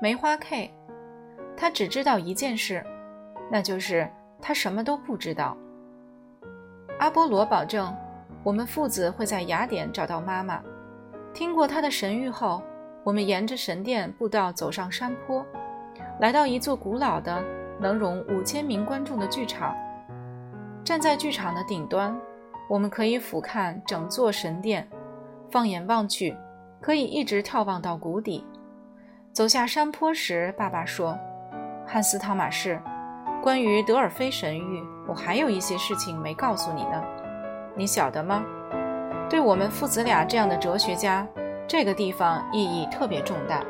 梅花 K，他只知道一件事，那就是他什么都不知道。阿波罗保证，我们父子会在雅典找到妈妈。听过他的神谕后，我们沿着神殿步道走上山坡，来到一座古老的、能容五千名观众的剧场。站在剧场的顶端，我们可以俯瞰整座神殿，放眼望去，可以一直眺望到谷底。走下山坡时，爸爸说：“汉斯·汤马士，关于德尔菲神谕，我还有一些事情没告诉你呢。你晓得吗？对我们父子俩这样的哲学家，这个地方意义特别重大。”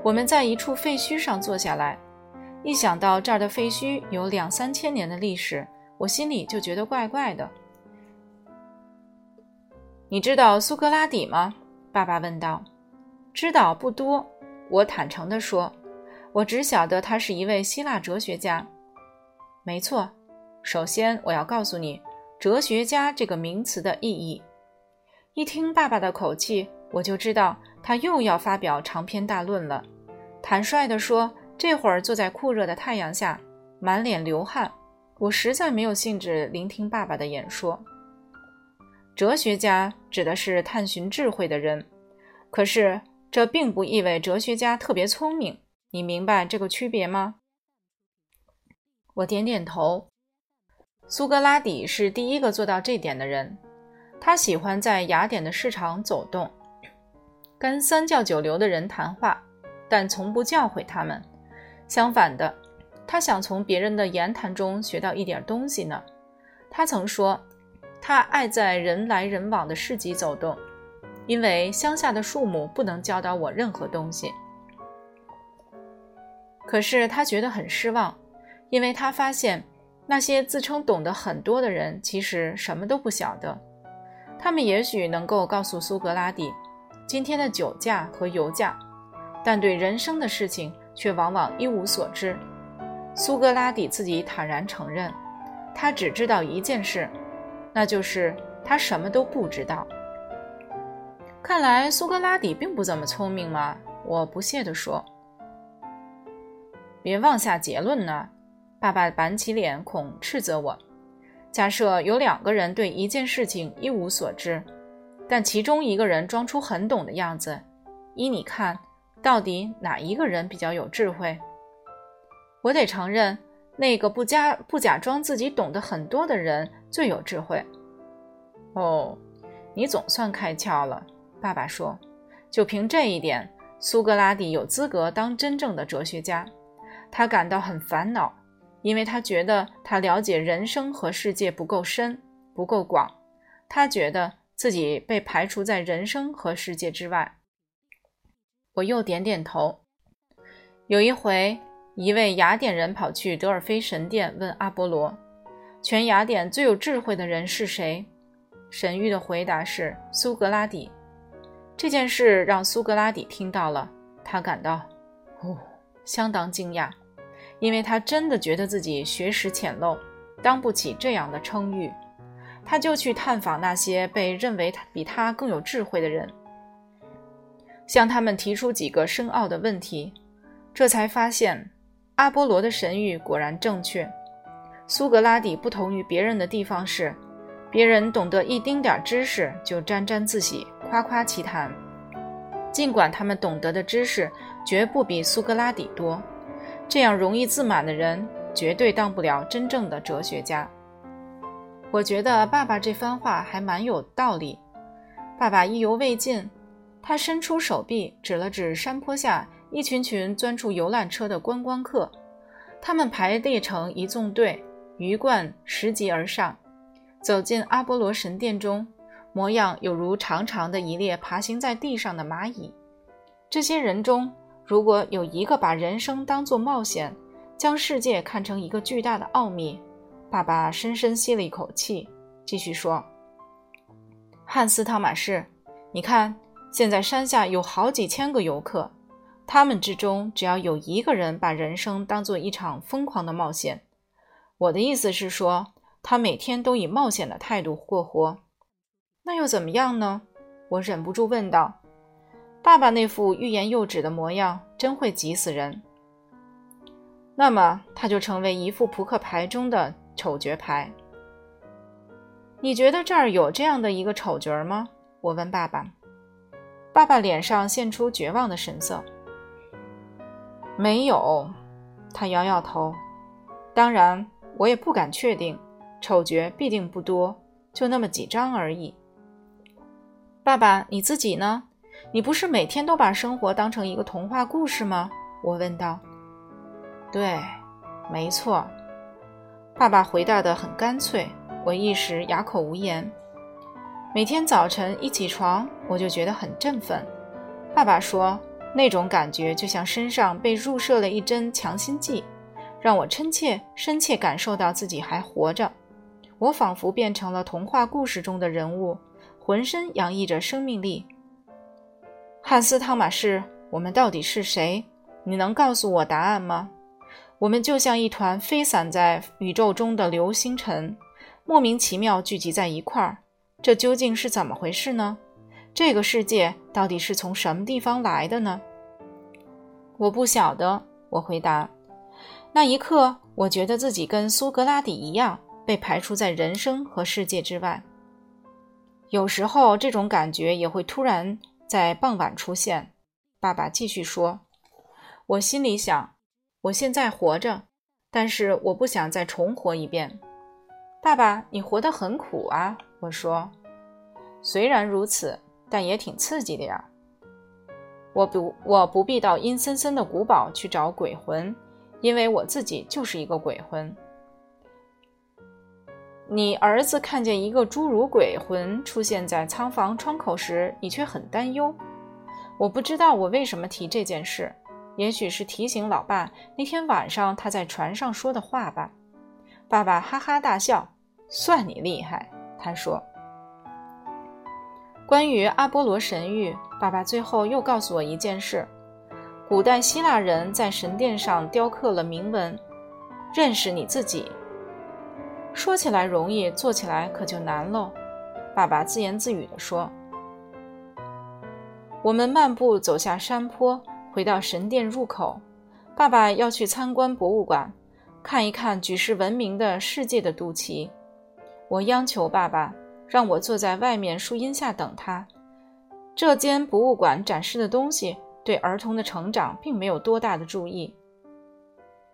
我们在一处废墟上坐下来，一想到这儿的废墟有两三千年的历史，我心里就觉得怪怪的。你知道苏格拉底吗？爸爸问道：“知道不多。”我坦诚地说：“我只晓得他是一位希腊哲学家。”没错。首先，我要告诉你“哲学家”这个名词的意义。一听爸爸的口气，我就知道他又要发表长篇大论了。坦率地说，这会儿坐在酷热的太阳下，满脸流汗，我实在没有兴致聆听爸爸的演说。哲学家指的是探寻智慧的人，可是这并不意味哲学家特别聪明。你明白这个区别吗？我点点头。苏格拉底是第一个做到这点的人。他喜欢在雅典的市场走动，跟三教九流的人谈话，但从不教诲他们。相反的，他想从别人的言谈中学到一点东西呢。他曾说。他爱在人来人往的市集走动，因为乡下的树木不能教导我任何东西。可是他觉得很失望，因为他发现那些自称懂得很多的人其实什么都不晓得。他们也许能够告诉苏格拉底今天的酒价和油价，但对人生的事情却往往一无所知。苏格拉底自己坦然承认，他只知道一件事。那就是他什么都不知道。看来苏格拉底并不怎么聪明嘛，我不屑地说。别妄下结论呢，爸爸板起脸恐斥责我。假设有两个人对一件事情一无所知，但其中一个人装出很懂的样子，依你看，到底哪一个人比较有智慧？我得承认。那个不假不假装自己懂得很多的人最有智慧。哦，你总算开窍了，爸爸说。就凭这一点，苏格拉底有资格当真正的哲学家。他感到很烦恼，因为他觉得他了解人生和世界不够深、不够广。他觉得自己被排除在人生和世界之外。我又点点头。有一回。一位雅典人跑去德尔菲神殿问阿波罗：“全雅典最有智慧的人是谁？”神谕的回答是苏格拉底。这件事让苏格拉底听到了，他感到哦相当惊讶，因为他真的觉得自己学识浅陋，当不起这样的称誉。他就去探访那些被认为他比他更有智慧的人，向他们提出几个深奥的问题，这才发现。阿波罗的神谕果然正确。苏格拉底不同于别人的地方是，别人懂得一丁点知识就沾沾自喜、夸夸其谈，尽管他们懂得的知识绝不比苏格拉底多。这样容易自满的人，绝对当不了真正的哲学家。我觉得爸爸这番话还蛮有道理。爸爸意犹未尽，他伸出手臂指了指山坡下。一群群钻出游览车的观光客，他们排列成一纵队，鱼贯拾级而上，走进阿波罗神殿中，模样有如长长的一列爬行在地上的蚂蚁。这些人中，如果有一个把人生当作冒险，将世界看成一个巨大的奥秘，爸爸深深吸了一口气，继续说：“汉斯·汤马士，你看，现在山下有好几千个游客。”他们之中，只要有一个人把人生当做一场疯狂的冒险，我的意思是说，他每天都以冒险的态度过活，那又怎么样呢？我忍不住问道。爸爸那副欲言又止的模样，真会急死人。那么，他就成为一副扑克牌中的丑角牌。你觉得这儿有这样的一个丑角吗？我问爸爸。爸爸脸上现出绝望的神色。没有，他摇摇头。当然，我也不敢确定，丑角必定不多，就那么几张而已。爸爸，你自己呢？你不是每天都把生活当成一个童话故事吗？我问道。对，没错。爸爸回答得很干脆，我一时哑口无言。每天早晨一起床，我就觉得很振奋。爸爸说，那种感觉就像身上被注射了一针强心剂，让我深切、深切感受到自己还活着。我仿佛变成了童话故事中的人物，浑身洋溢着生命力。汉斯·汤马士，我们到底是谁？你能告诉我答案吗？我们就像一团飞散在宇宙中的流星尘，莫名其妙聚集在一块儿。这究竟是怎么回事呢？这个世界到底是从什么地方来的呢？我不晓得。我回答。那一刻，我觉得自己跟苏格拉底一样，被排除在人生和世界之外。有时候，这种感觉也会突然在傍晚出现。爸爸继续说：“我心里想。”我现在活着，但是我不想再重活一遍。爸爸，你活得很苦啊！我说，虽然如此，但也挺刺激的呀。我不，我不必到阴森森的古堡去找鬼魂，因为我自己就是一个鬼魂。你儿子看见一个侏儒鬼魂出现在仓房窗口时，你却很担忧。我不知道我为什么提这件事。也许是提醒老爸那天晚上他在船上说的话吧。爸爸哈哈大笑，算你厉害。他说：“关于阿波罗神谕，爸爸最后又告诉我一件事：古代希腊人在神殿上雕刻了铭文，认识你自己。说起来容易，做起来可就难喽。”爸爸自言自语地说：“我们漫步走下山坡。”回到神殿入口，爸爸要去参观博物馆，看一看举世闻名的世界的肚脐。我央求爸爸让我坐在外面树荫下等他。这间博物馆展示的东西对儿童的成长并没有多大的注意。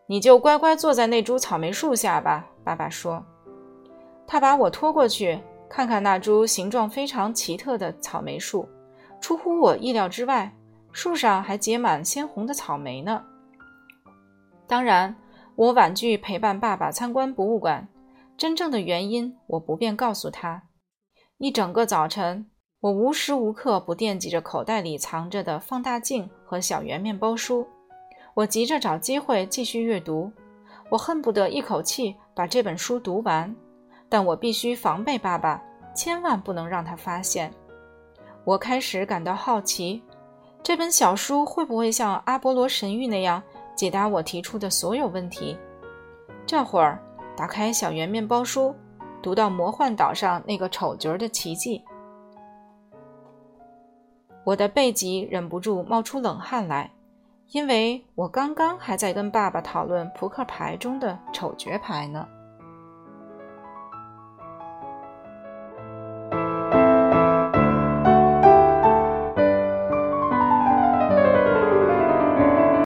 你就乖乖坐在那株草莓树下吧，爸爸说。他把我拖过去看看那株形状非常奇特的草莓树，出乎我意料之外。树上还结满鲜红的草莓呢。当然，我婉拒陪伴爸爸参观博物馆，真正的原因我不便告诉他。一整个早晨，我无时无刻不惦记着口袋里藏着的放大镜和小圆面包书。我急着找机会继续阅读，我恨不得一口气把这本书读完，但我必须防备爸爸，千万不能让他发现。我开始感到好奇。这本小书会不会像阿波罗神谕那样解答我提出的所有问题？这会儿，打开小圆面包书，读到魔幻岛上那个丑角的奇迹，我的背脊忍不住冒出冷汗来，因为我刚刚还在跟爸爸讨论扑克牌中的丑角牌呢。